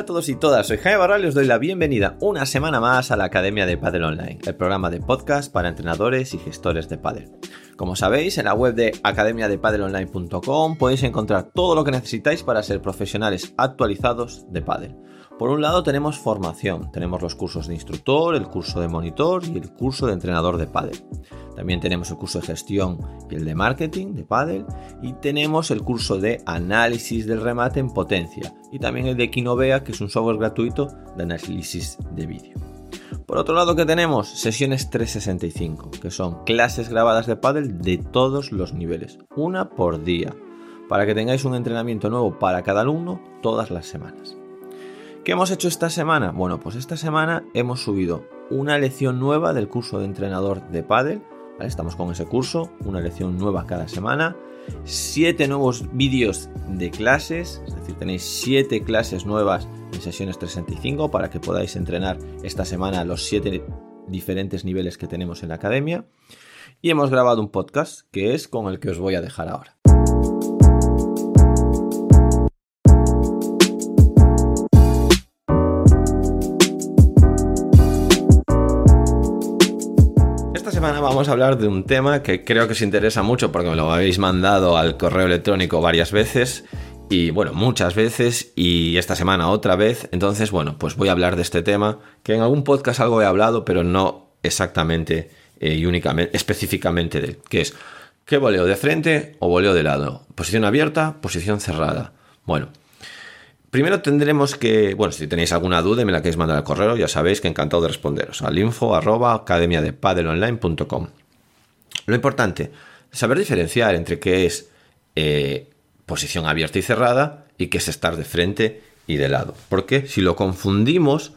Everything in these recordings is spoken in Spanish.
A todos y todas, soy Jaime Barral y os doy la bienvenida una semana más a la Academia de Padel Online, el programa de podcast para entrenadores y gestores de padel. Como sabéis, en la web de academiadepadelonline.com podéis encontrar todo lo que necesitáis para ser profesionales actualizados de padel. Por un lado tenemos formación, tenemos los cursos de instructor, el curso de monitor y el curso de entrenador de pádel. También tenemos el curso de gestión y el de marketing de Paddle. Y tenemos el curso de análisis del remate en potencia. Y también el de Kinovea, que es un software gratuito de análisis de vídeo. Por otro lado, que tenemos? Sesiones 365, que son clases grabadas de Paddle de todos los niveles, una por día, para que tengáis un entrenamiento nuevo para cada alumno todas las semanas. ¿Qué hemos hecho esta semana? Bueno, pues esta semana hemos subido una lección nueva del curso de entrenador de Paddle Estamos con ese curso, una lección nueva cada semana, siete nuevos vídeos de clases, es decir, tenéis siete clases nuevas en sesiones 365 para que podáis entrenar esta semana los siete diferentes niveles que tenemos en la academia. Y hemos grabado un podcast que es con el que os voy a dejar ahora. Semana vamos a hablar de un tema que creo que os interesa mucho porque me lo habéis mandado al correo electrónico varias veces y bueno, muchas veces y esta semana otra vez. Entonces, bueno, pues voy a hablar de este tema que en algún podcast algo he hablado, pero no exactamente eh, y únicamente, específicamente de que es ¿qué voleo de frente o voleo de lado? Posición abierta, posición cerrada. Bueno, Primero tendremos que, bueno, si tenéis alguna duda me la queréis mandar al correo, ya sabéis que encantado de responderos al info academia de Lo importante, saber diferenciar entre qué es eh, posición abierta y cerrada y qué es estar de frente y de lado. Porque si lo confundimos,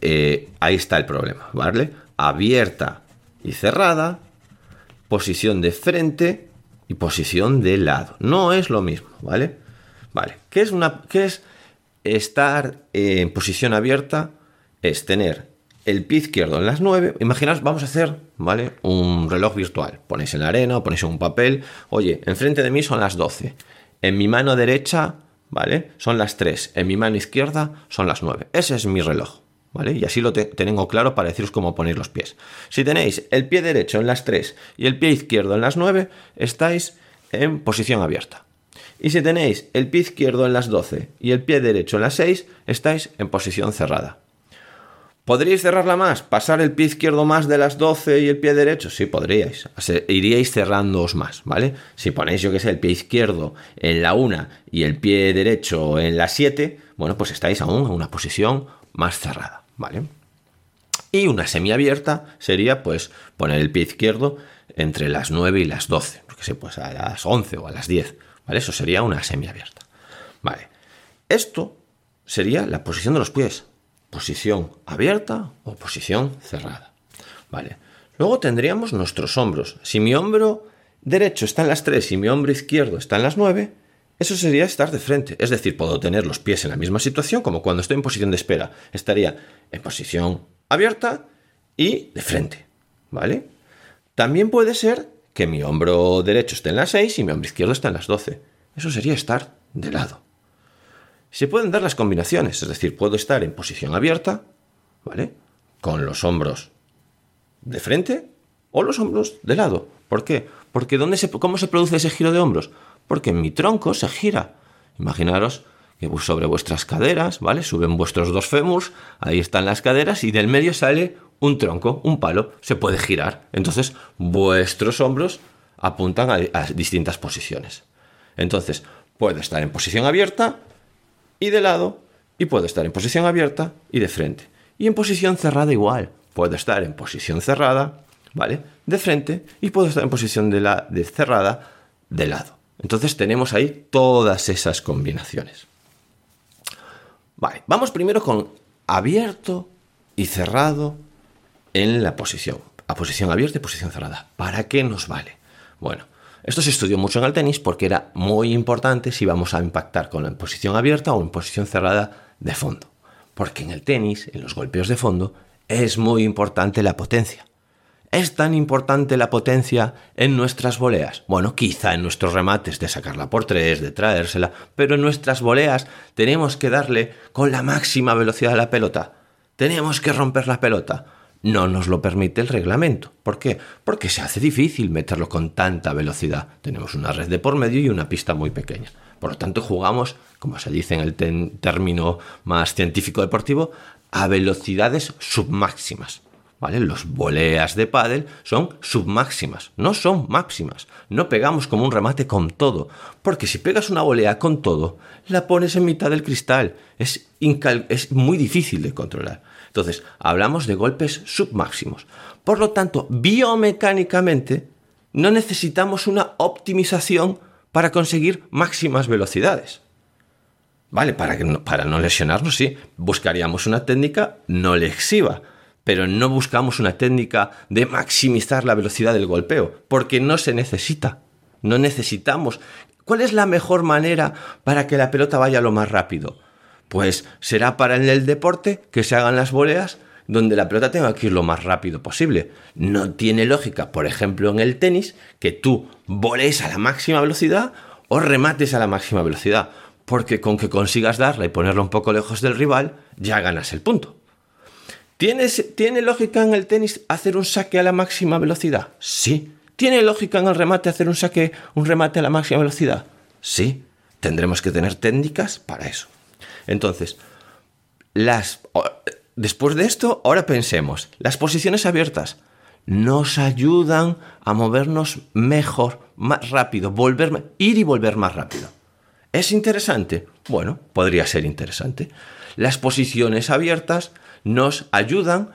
eh, ahí está el problema, ¿vale? Abierta y cerrada, posición de frente y posición de lado. No es lo mismo, ¿vale? Vale. ¿Qué es una. ¿Qué es estar en posición abierta es tener el pie izquierdo en las 9. Imaginaos, vamos a hacer, ¿vale? Un reloj virtual. Ponéis en la arena o ponéis en un papel. Oye, enfrente de mí son las 12. En mi mano derecha, ¿vale? Son las 3. En mi mano izquierda son las 9. Ese es mi reloj. ¿Vale? Y así lo tengo claro para deciros cómo poner los pies. Si tenéis el pie derecho en las 3 y el pie izquierdo en las 9, estáis en posición abierta. Y si tenéis el pie izquierdo en las 12 y el pie derecho en las 6, estáis en posición cerrada. ¿Podríais cerrarla más? ¿Pasar el pie izquierdo más de las 12 y el pie derecho? Sí, podríais. iríais cerrándoos más, ¿vale? Si ponéis, yo que sé, el pie izquierdo en la 1 y el pie derecho en la 7, bueno, pues estáis aún en una posición más cerrada, ¿vale? Y una semiabierta sería, pues, poner el pie izquierdo entre las 9 y las 12, porque sé, pues a las 11 o a las 10. Eso sería una semiabierta. Vale. Esto sería la posición de los pies. Posición abierta o posición cerrada. Vale. Luego tendríamos nuestros hombros. Si mi hombro derecho está en las 3 y mi hombro izquierdo está en las 9, eso sería estar de frente. Es decir, puedo tener los pies en la misma situación como cuando estoy en posición de espera. Estaría en posición abierta y de frente. ¿Vale? También puede ser que mi hombro derecho esté en las 6 y mi hombro izquierdo esté en las 12. Eso sería estar de lado. Se pueden dar las combinaciones, es decir, puedo estar en posición abierta, ¿vale? Con los hombros de frente o los hombros de lado. ¿Por qué? Porque ¿dónde se, ¿cómo se produce ese giro de hombros? Porque mi tronco se gira. Imaginaros que sobre vuestras caderas, ¿vale? Suben vuestros dos fémurs, ahí están las caderas y del medio sale un tronco, un palo, se puede girar. Entonces, vuestros hombros apuntan a, distintas posiciones. Entonces, puedo estar en posición abierta y de lado, y puedo estar en posición abierta y de frente. Y en posición cerrada igual. Puedo estar en posición cerrada, ¿vale? De frente, y puedo estar en posición de, la, cerrada de lado. Entonces tenemos ahí todas esas combinaciones. Vale, vamos primero con abierto y cerrado en la posición, a posición abierta y posición cerrada. ¿Para qué nos vale? Bueno, esto se estudió mucho en el tenis porque era muy importante si vamos a impactar con la posición abierta o en posición cerrada de fondo. Porque en el tenis, en los golpeos de fondo, es muy importante la potencia. ¿Es tan importante la potencia en nuestras voleas? Bueno, quizá en nuestros remates de sacarla por tres, de traérsela, pero en nuestras voleas tenemos que darle con la máxima velocidad a la pelota. Tenemos que romper la pelota. No nos lo permite el reglamento. ¿Por qué? Porque se hace difícil meterlo con tanta velocidad. Tenemos una red de por medio y una pista muy pequeña. Por lo tanto, jugamos, como se dice en el término más científico deportivo, a velocidades submáximas. ¿Vale? Los voleas de pádel son submáximas, no son máximas. No pegamos como un remate con todo, porque si pegas una volea con todo, la pones en mitad del cristal. Es muy difícil de controlar. Entonces, hablamos de golpes submáximos. Por lo tanto, biomecánicamente, no necesitamos una optimización para conseguir máximas velocidades. Vale, para, que no, para no lesionarnos, sí, buscaríamos una técnica no lexiva, pero no buscamos una técnica de maximizar la velocidad del golpeo, porque no se necesita. No necesitamos. ¿Cuál es la mejor manera para que la pelota vaya lo más rápido? Pues será para en el deporte que se hagan las voleas donde la pelota tenga que ir lo más rápido posible. No tiene lógica, por ejemplo, en el tenis, que tú volees a la máxima velocidad o remates a la máxima velocidad, porque con que consigas darla y ponerla un poco lejos del rival, ya ganas el punto. ¿Tiene lógica en el tenis hacer un saque a la máxima velocidad? Sí. ¿Tiene lógica en el remate hacer un saque, un remate a la máxima velocidad? Sí. Tendremos que tener técnicas para eso. Entonces, las, después de esto, ahora pensemos, las posiciones abiertas nos ayudan a movernos mejor, más rápido, volver, ir y volver más rápido. ¿Es interesante? Bueno, podría ser interesante. Las posiciones abiertas nos ayudan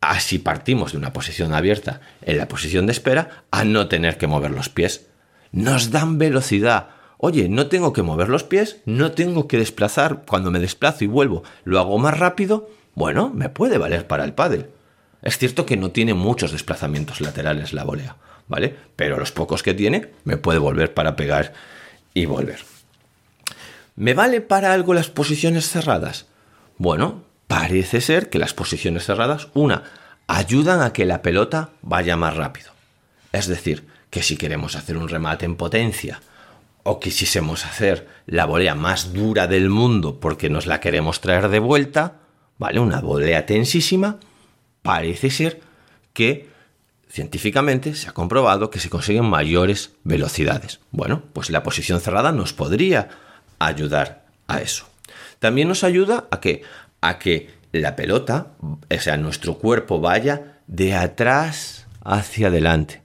a, si partimos de una posición abierta en la posición de espera, a no tener que mover los pies. Nos dan velocidad, Oye, no tengo que mover los pies, no tengo que desplazar, cuando me desplazo y vuelvo, lo hago más rápido, bueno, me puede valer para el pádel. Es cierto que no tiene muchos desplazamientos laterales la volea, ¿vale? Pero los pocos que tiene me puede volver para pegar y volver. ¿Me vale para algo las posiciones cerradas? Bueno, parece ser que las posiciones cerradas, una, ayudan a que la pelota vaya más rápido. Es decir, que si queremos hacer un remate en potencia, o quisiésemos hacer la volea más dura del mundo porque nos la queremos traer de vuelta, ¿vale? Una volea tensísima, parece ser que científicamente se ha comprobado que se consiguen mayores velocidades. Bueno, pues la posición cerrada nos podría ayudar a eso. También nos ayuda a que, a que la pelota, o sea, nuestro cuerpo vaya de atrás hacia adelante,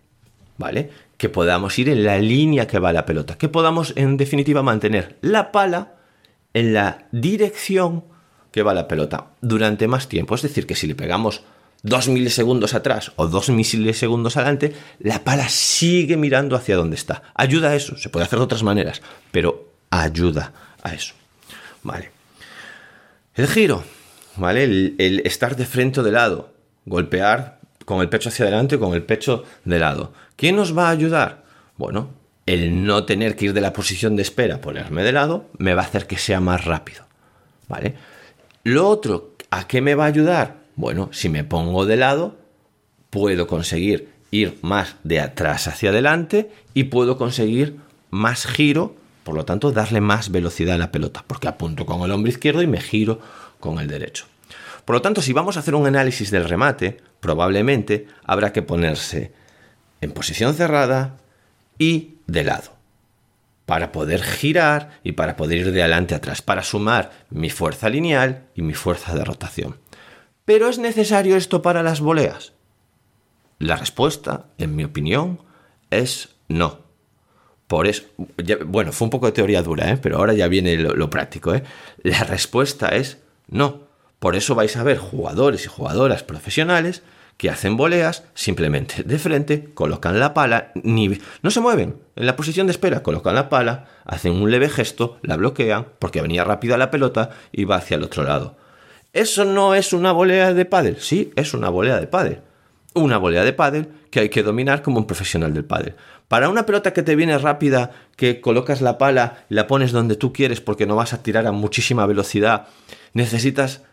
¿vale? Que podamos ir en la línea que va la pelota, que podamos en definitiva mantener la pala en la dirección que va la pelota durante más tiempo. Es decir, que si le pegamos dos milisegundos atrás o dos milisegundos adelante, la pala sigue mirando hacia donde está. Ayuda a eso, se puede hacer de otras maneras, pero ayuda a eso. Vale. El giro, ¿vale? El, el estar de frente o de lado, golpear con el pecho hacia adelante o con el pecho de lado. ¿Qué nos va a ayudar? Bueno, el no tener que ir de la posición de espera, ponerme de lado, me va a hacer que sea más rápido. ¿Vale? Lo otro, ¿a qué me va a ayudar? Bueno, si me pongo de lado, puedo conseguir ir más de atrás hacia adelante y puedo conseguir más giro, por lo tanto, darle más velocidad a la pelota, porque apunto con el hombro izquierdo y me giro con el derecho. Por lo tanto, si vamos a hacer un análisis del remate, probablemente habrá que ponerse en posición cerrada y de lado, para poder girar y para poder ir de adelante a atrás, para sumar mi fuerza lineal y mi fuerza de rotación. ¿Pero es necesario esto para las voleas? La respuesta, en mi opinión, es no. Por eso, bueno, fue un poco de teoría dura, ¿eh? pero ahora ya viene lo, práctico. ¿eh? La respuesta es no. Por eso vais a ver jugadores y jugadoras profesionales que hacen voleas simplemente de frente, colocan la pala, ni, no se mueven en la posición de espera, colocan la pala, hacen un leve gesto, la bloquean porque venía rápida la pelota y va hacia el otro lado. ¿Eso no es una volea de pádel? Sí, es una volea de pádel. Una volea de pádel que hay que dominar como un profesional del pádel. Para una pelota que te viene rápida, que colocas la pala, la pones donde tú quieres porque no vas a tirar a muchísima velocidad, necesitas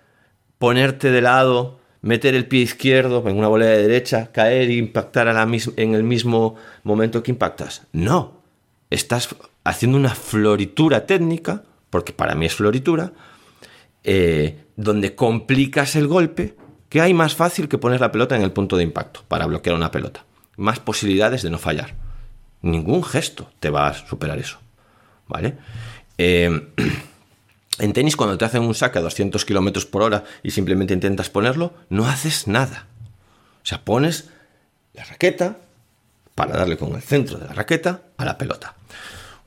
ponerte de lado, meter el pie izquierdo en una volea de derecha, caer e impactar a la en el mismo momento que impactas. No, estás haciendo una floritura técnica, porque para mí es floritura, eh, donde complicas el golpe, que hay más fácil que poner la pelota en el punto de impacto para bloquear una pelota. Más posibilidades de no fallar. Ningún gesto te va a superar eso. ¿Vale? Eh, en tenis, cuando te hacen un saque a 200 km por hora y simplemente intentas ponerlo, no haces nada. O sea, pones la raqueta para darle con el centro de la raqueta a la pelota.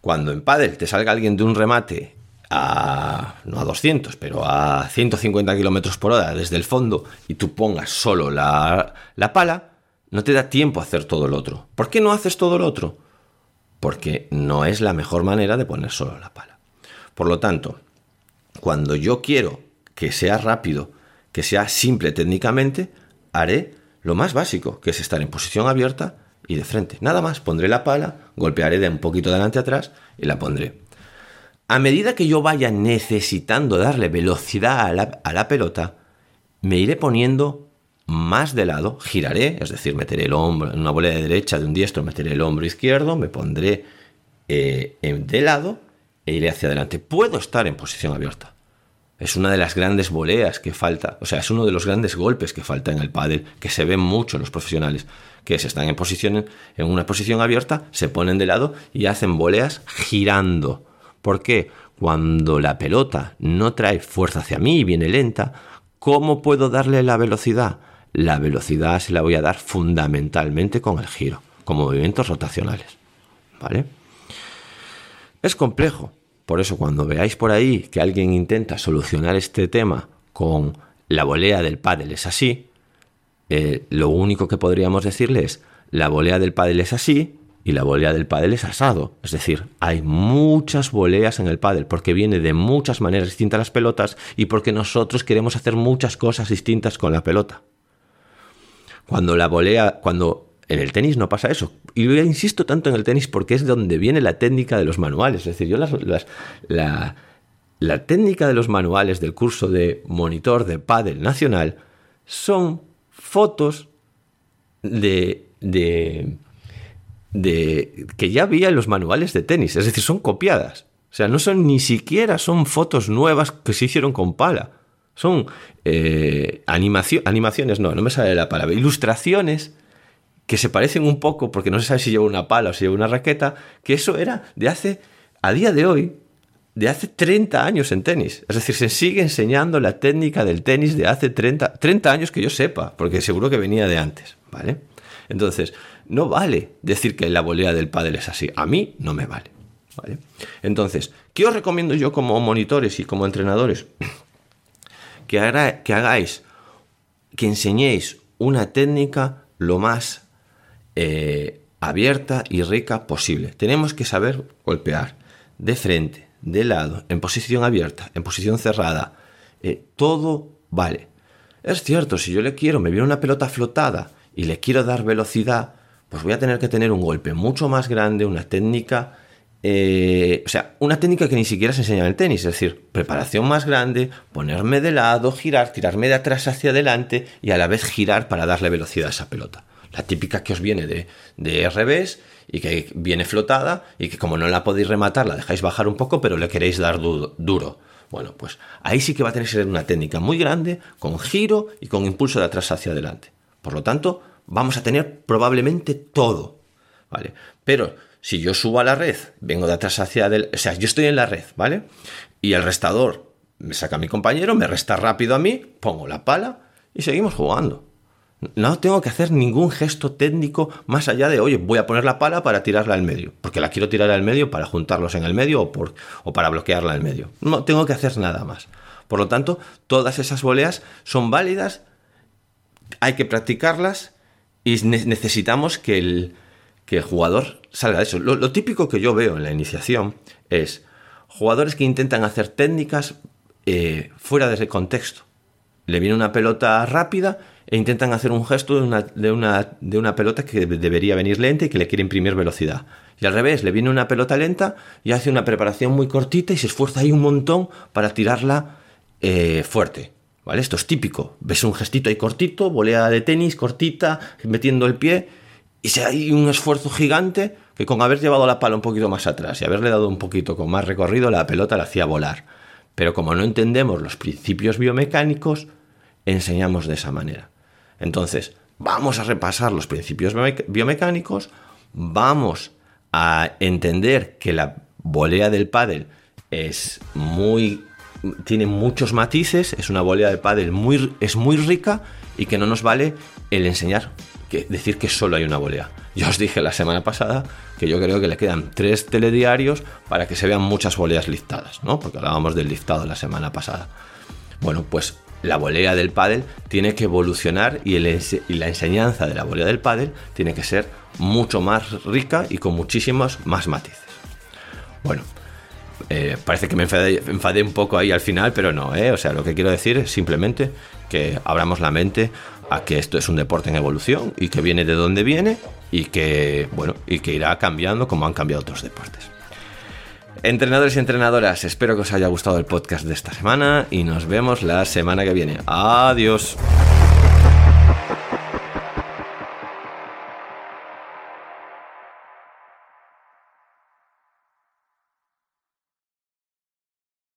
Cuando en pádel te salga alguien de un remate a, no a 200, pero a 150 km por hora desde el fondo y tú pongas solo la, la pala, no te da tiempo a hacer todo lo otro. ¿Por qué no haces todo lo otro? Porque no es la mejor manera de poner solo la pala. Por lo tanto, cuando yo quiero que sea rápido, que sea simple técnicamente, haré lo más básico, que es estar en posición abierta y de frente. Nada más, pondré la pala, golpearé de un poquito adelante atrás y la pondré. A medida que yo vaya necesitando darle velocidad a la, pelota, me iré poniendo más de lado, giraré, es decir, meteré el hombro en una bola de derecha de un diestro, meteré el hombro izquierdo, me pondré eh, de lado e iré hacia adelante. Puedo estar en posición abierta. Es una de las grandes voleas que falta, o sea, es uno de los grandes golpes que falta en el pádel, que se ven mucho en los profesionales, que se están en posición en una posición abierta, se ponen de lado y hacen voleas girando. ¿Por qué? Cuando la pelota no trae fuerza hacia mí y viene lenta, ¿cómo puedo darle la velocidad? La velocidad se la voy a dar fundamentalmente con el giro, con movimientos rotacionales. ¿Vale? Es complejo. Por eso cuando veáis por ahí que alguien intenta solucionar este tema con la volea del pádel es así, eh, lo único que podríamos decirle es la volea del pádel es así, y la volea del pádel es asado. Es decir, hay muchas voleas en el pádel porque viene de muchas maneras distintas las pelotas y porque nosotros queremos hacer muchas cosas distintas con la pelota. Cuando la volea, cuando en el tenis no pasa eso. Y yo insisto tanto en el tenis porque es donde viene la técnica de los manuales. Es decir, yo la, la técnica de los manuales del curso de monitor de pádel nacional son fotos de, de de que ya había en los manuales de tenis, es decir, son copiadas. O sea, no son ni siquiera son fotos nuevas que se hicieron con pala. Son eh, animaciones, no, no me sale la palabra, ilustraciones que se parecen un poco, porque no se sabe si lleva una pala o si lleva una raqueta, que eso era de hace, a día de hoy, de hace 30 años en tenis. Es decir, se sigue enseñando la técnica del tenis de hace 30, 30 años que yo sepa, porque seguro que venía de antes, ¿vale? Entonces, no vale decir que la volea del pádel es así. A mí no me vale. ¿vale? Entonces, ¿qué os recomiendo yo como monitores y como entrenadores? Que, que hagáis, que enseñéis una técnica lo más eh, abierta y rica posible. Tenemos que saber golpear de frente, de lado, en posición abierta, en posición cerrada. Eh, todo vale. Es cierto, si yo le quiero, me viene una pelota flotada y le quiero dar velocidad, pues voy a tener que tener un golpe mucho más grande, una técnica, eh, o sea, una técnica que ni siquiera se enseña en el tenis, es decir, preparación más grande, ponerme de lado, girar, tirarme de atrás hacia adelante y a la vez girar para darle velocidad a esa pelota. La típica que os viene de, de revés y que viene flotada y que como no la podéis rematar, la dejáis bajar un poco, pero le queréis dar duro. Bueno, pues ahí sí que va a tener que ser una técnica muy grande, con giro y con impulso de atrás hacia adelante. Por lo tanto, vamos a tener probablemente todo. ¿Vale? Pero si yo subo a la red, vengo de atrás hacia adelante, o sea, yo estoy en la red, ¿vale? Y el restador me saca a mi compañero, me resta rápido a mí, pongo la pala y seguimos jugando. No tengo que hacer ningún gesto técnico más allá de, oye, voy a poner la pala para tirarla al medio, porque la quiero tirar al medio para juntarlos en el medio o, por, o para bloquearla al medio. No tengo que hacer nada más. Por lo tanto, todas esas voleas son válidas, hay que practicarlas y necesitamos que el, que el jugador salga de eso. Lo, típico que yo veo en la iniciación es jugadores que intentan hacer técnicas eh, fuera de ese contexto. Le viene una pelota rápida e intentan hacer un gesto de una, de una, de una pelota que debería venir lenta y que le quiere imprimir velocidad. Y al revés, le viene una pelota lenta y hace una preparación muy cortita y se esfuerza ahí un montón para tirarla eh, fuerte. ¿Vale? Esto es típico. Ves un gestito ahí cortito, volea de tenis cortita, metiendo el pie, y si hay un esfuerzo gigante que con haber llevado la pala un poquito más atrás y haberle dado un poquito con más recorrido, la pelota la hacía volar. Pero como no entendemos los principios biomecánicos, enseñamos de esa manera. Entonces, vamos a repasar los principios biomecánicos, vamos a entender que la volea del pádel es muy tiene muchos matices, es una volea de pádel muy es muy rica y que no nos vale el enseñar que decir que solo hay una volea. Yo os dije la semana pasada que yo creo que le quedan tres telediarios para que se vean muchas voleas listadas, ¿no? Porque hablábamos del listado la semana pasada. Bueno, pues la volea del pádel tiene que evolucionar y, la enseñanza de la volea del pádel tiene que ser mucho más rica y con muchísimos más matices. Bueno, eh, parece que me enfadé, un poco ahí al final, pero no, ¿eh? O sea, lo que quiero decir es simplemente que abramos la mente a que esto es un deporte en evolución y que viene de donde viene y que, bueno, y que irá cambiando como han cambiado otros deportes. Entrenadores y entrenadoras, espero que os haya gustado el podcast de esta semana y nos vemos la semana que viene. Adiós.